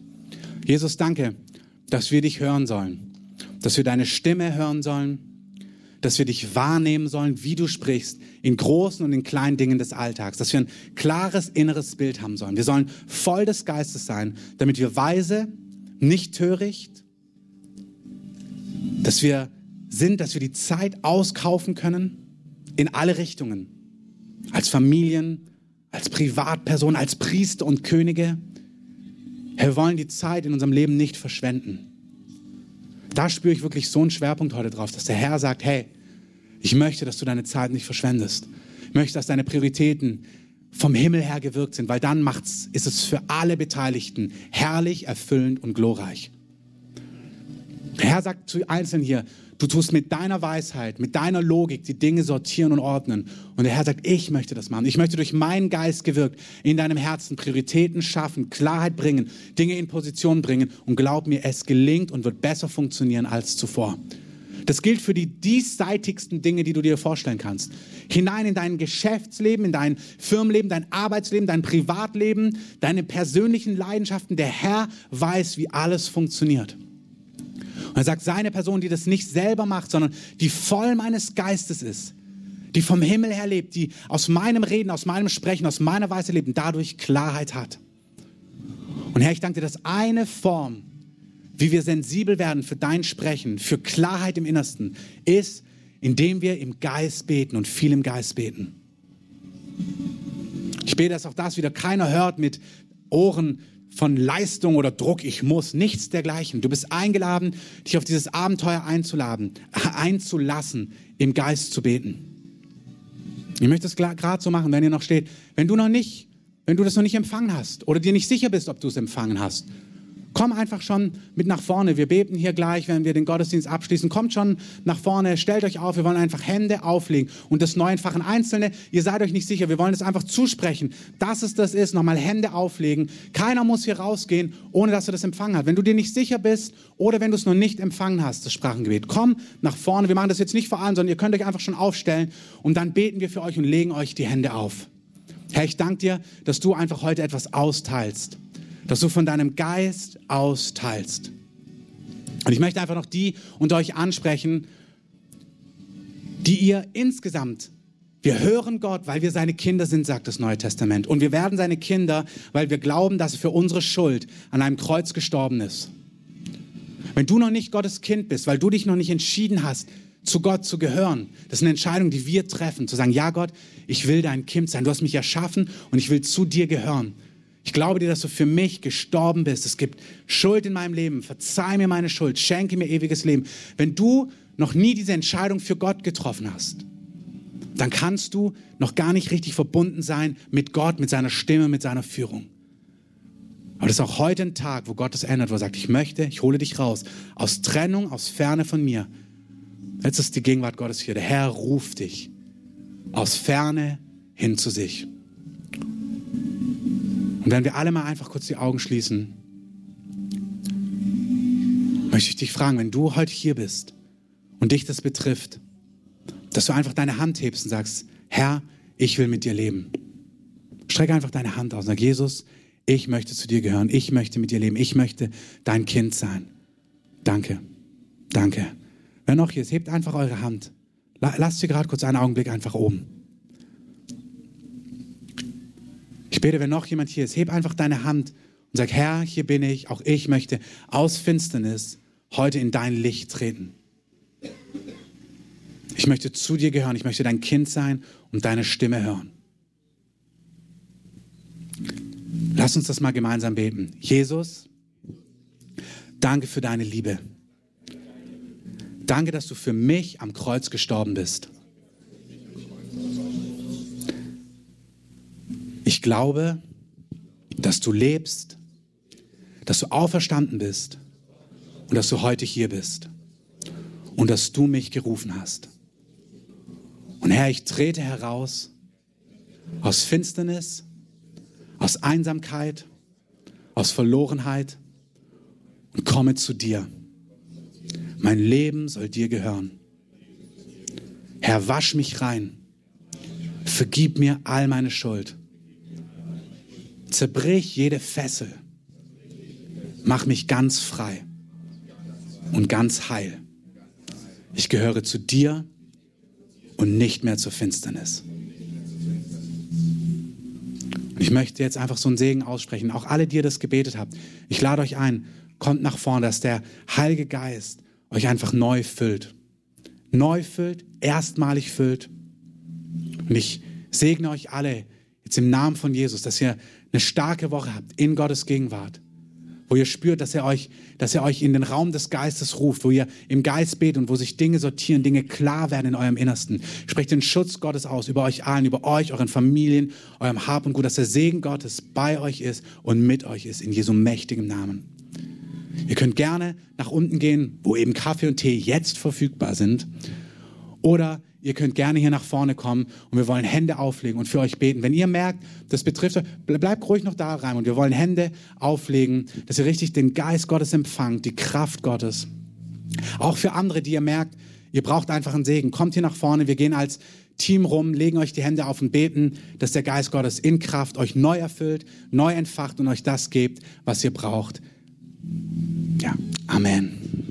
Jesus, danke, dass wir dich hören sollen. Dass wir deine Stimme hören sollen. Dass wir dich wahrnehmen sollen, wie du sprichst, in großen und in kleinen Dingen des Alltags. Dass wir ein klares inneres Bild haben sollen. Wir sollen voll des Geistes sein, damit wir weise, nicht töricht, dass wir sind, dass wir die Zeit auskaufen können in alle Richtungen. Als Familien, als Privatpersonen, als Priester und Könige. Wir wollen die Zeit in unserem Leben nicht verschwenden. Da spüre ich wirklich so einen Schwerpunkt heute drauf, dass der Herr sagt, hey, ich möchte, dass du deine Zeit nicht verschwendest. Ich möchte, dass deine Prioritäten vom Himmel her gewirkt sind, weil dann macht's, ist es für alle Beteiligten herrlich, erfüllend und glorreich. Der Herr sagt zu Einzelnen hier, Du tust mit deiner Weisheit, mit deiner Logik die Dinge sortieren und ordnen. Und der Herr sagt, ich möchte das machen. Ich möchte durch meinen Geist gewirkt in deinem Herzen Prioritäten schaffen, Klarheit bringen, Dinge in Position bringen. Und glaub mir, es gelingt und wird besser funktionieren als zuvor. Das gilt für die diesseitigsten Dinge, die du dir vorstellen kannst. Hinein in dein Geschäftsleben, in dein Firmenleben, dein Arbeitsleben, dein Privatleben, deine persönlichen Leidenschaften. Der Herr weiß, wie alles funktioniert. Und er sagt, seine Person, die das nicht selber macht, sondern die voll meines Geistes ist, die vom Himmel her lebt, die aus meinem Reden, aus meinem Sprechen, aus meiner Weise lebt, dadurch Klarheit hat. Und Herr, ich danke dir, dass eine Form, wie wir sensibel werden für dein Sprechen, für Klarheit im Innersten, ist, indem wir im Geist beten und viel im Geist beten. Ich bete, dass auch das wieder keiner hört mit Ohren von Leistung oder Druck, ich muss, nichts dergleichen. Du bist eingeladen, dich auf dieses Abenteuer einzuladen, einzulassen, im Geist zu beten. Ich möchte es gerade so machen, wenn ihr noch steht. Wenn du noch nicht, wenn du das noch nicht empfangen hast oder dir nicht sicher bist, ob du es empfangen hast, Komm einfach schon mit nach vorne. Wir beten hier gleich, wenn wir den Gottesdienst abschließen. Kommt schon nach vorne, stellt euch auf. Wir wollen einfach Hände auflegen. Und das Neunfachen Einzelne, ihr seid euch nicht sicher. Wir wollen es einfach zusprechen, dass es das ist. Nochmal Hände auflegen. Keiner muss hier rausgehen, ohne dass er das empfangen hat. Wenn du dir nicht sicher bist oder wenn du es noch nicht empfangen hast, das Sprachengebet, komm nach vorne. Wir machen das jetzt nicht vor allem, sondern ihr könnt euch einfach schon aufstellen. Und dann beten wir für euch und legen euch die Hände auf. Herr, ich danke dir, dass du einfach heute etwas austeilst dass du von deinem Geist austeilst. Und ich möchte einfach noch die unter euch ansprechen, die ihr insgesamt, wir hören Gott, weil wir seine Kinder sind, sagt das Neue Testament. Und wir werden seine Kinder, weil wir glauben, dass er für unsere Schuld an einem Kreuz gestorben ist. Wenn du noch nicht Gottes Kind bist, weil du dich noch nicht entschieden hast, zu Gott zu gehören, das ist eine Entscheidung, die wir treffen, zu sagen, ja Gott, ich will dein Kind sein, du hast mich erschaffen und ich will zu dir gehören. Ich glaube dir, dass du für mich gestorben bist. Es gibt Schuld in meinem Leben. Verzeih mir meine Schuld. Schenke mir ewiges Leben. Wenn du noch nie diese Entscheidung für Gott getroffen hast, dann kannst du noch gar nicht richtig verbunden sein mit Gott, mit seiner Stimme, mit seiner Führung. Aber das ist auch heute ein Tag, wo Gott es ändert, wo er sagt, ich möchte, ich hole dich raus, aus Trennung, aus Ferne von mir. Jetzt ist die Gegenwart Gottes hier. Der Herr ruft dich aus Ferne hin zu sich. Und wenn wir alle mal einfach kurz die Augen schließen, möchte ich dich fragen, wenn du heute hier bist und dich das betrifft, dass du einfach deine Hand hebst und sagst, Herr, ich will mit dir leben. Strecke einfach deine Hand aus und sag, Jesus, ich möchte zu dir gehören, ich möchte mit dir leben, ich möchte dein Kind sein. Danke, danke. Wer noch hier ist, hebt einfach eure Hand. Lasst sie gerade kurz einen Augenblick einfach oben. Ich bete, wenn noch jemand hier ist, heb einfach deine Hand und sag, Herr, hier bin ich, auch ich möchte aus Finsternis heute in dein Licht treten. Ich möchte zu dir gehören, ich möchte dein Kind sein und deine Stimme hören. Lass uns das mal gemeinsam beten. Jesus, danke für deine Liebe. Danke, dass du für mich am Kreuz gestorben bist. Ich glaube, dass du lebst, dass du auferstanden bist und dass du heute hier bist und dass du mich gerufen hast. Und Herr, ich trete heraus aus Finsternis, aus Einsamkeit, aus Verlorenheit und komme zu dir. Mein Leben soll dir gehören. Herr, wasch mich rein. Vergib mir all meine Schuld. Zerbrich jede Fessel. Mach mich ganz frei und ganz heil. Ich gehöre zu dir und nicht mehr zur Finsternis. Ich möchte jetzt einfach so einen Segen aussprechen. Auch alle, die ihr das gebetet habt. Ich lade euch ein, kommt nach vorne, dass der Heilige Geist euch einfach neu füllt. Neu füllt, erstmalig füllt. Und ich segne euch alle jetzt im Namen von Jesus, dass ihr eine starke Woche habt in Gottes Gegenwart, wo ihr spürt, dass er euch, dass er euch in den Raum des Geistes ruft, wo ihr im Geist betet und wo sich Dinge sortieren, Dinge klar werden in eurem Innersten. Sprecht den Schutz Gottes aus über euch allen, über euch, euren Familien, eurem Hab und Gut, dass der Segen Gottes bei euch ist und mit euch ist, in Jesu mächtigem Namen. Ihr könnt gerne nach unten gehen, wo eben Kaffee und Tee jetzt verfügbar sind. Oder Ihr könnt gerne hier nach vorne kommen und wir wollen Hände auflegen und für euch beten. Wenn ihr merkt, das betrifft euch, bleibt ruhig noch da rein und wir wollen Hände auflegen, dass ihr richtig den Geist Gottes empfangt, die Kraft Gottes. Auch für andere, die ihr merkt, ihr braucht einfach einen Segen. Kommt hier nach vorne, wir gehen als Team rum, legen euch die Hände auf und beten, dass der Geist Gottes in Kraft euch neu erfüllt, neu entfacht und euch das gibt, was ihr braucht. Ja, Amen.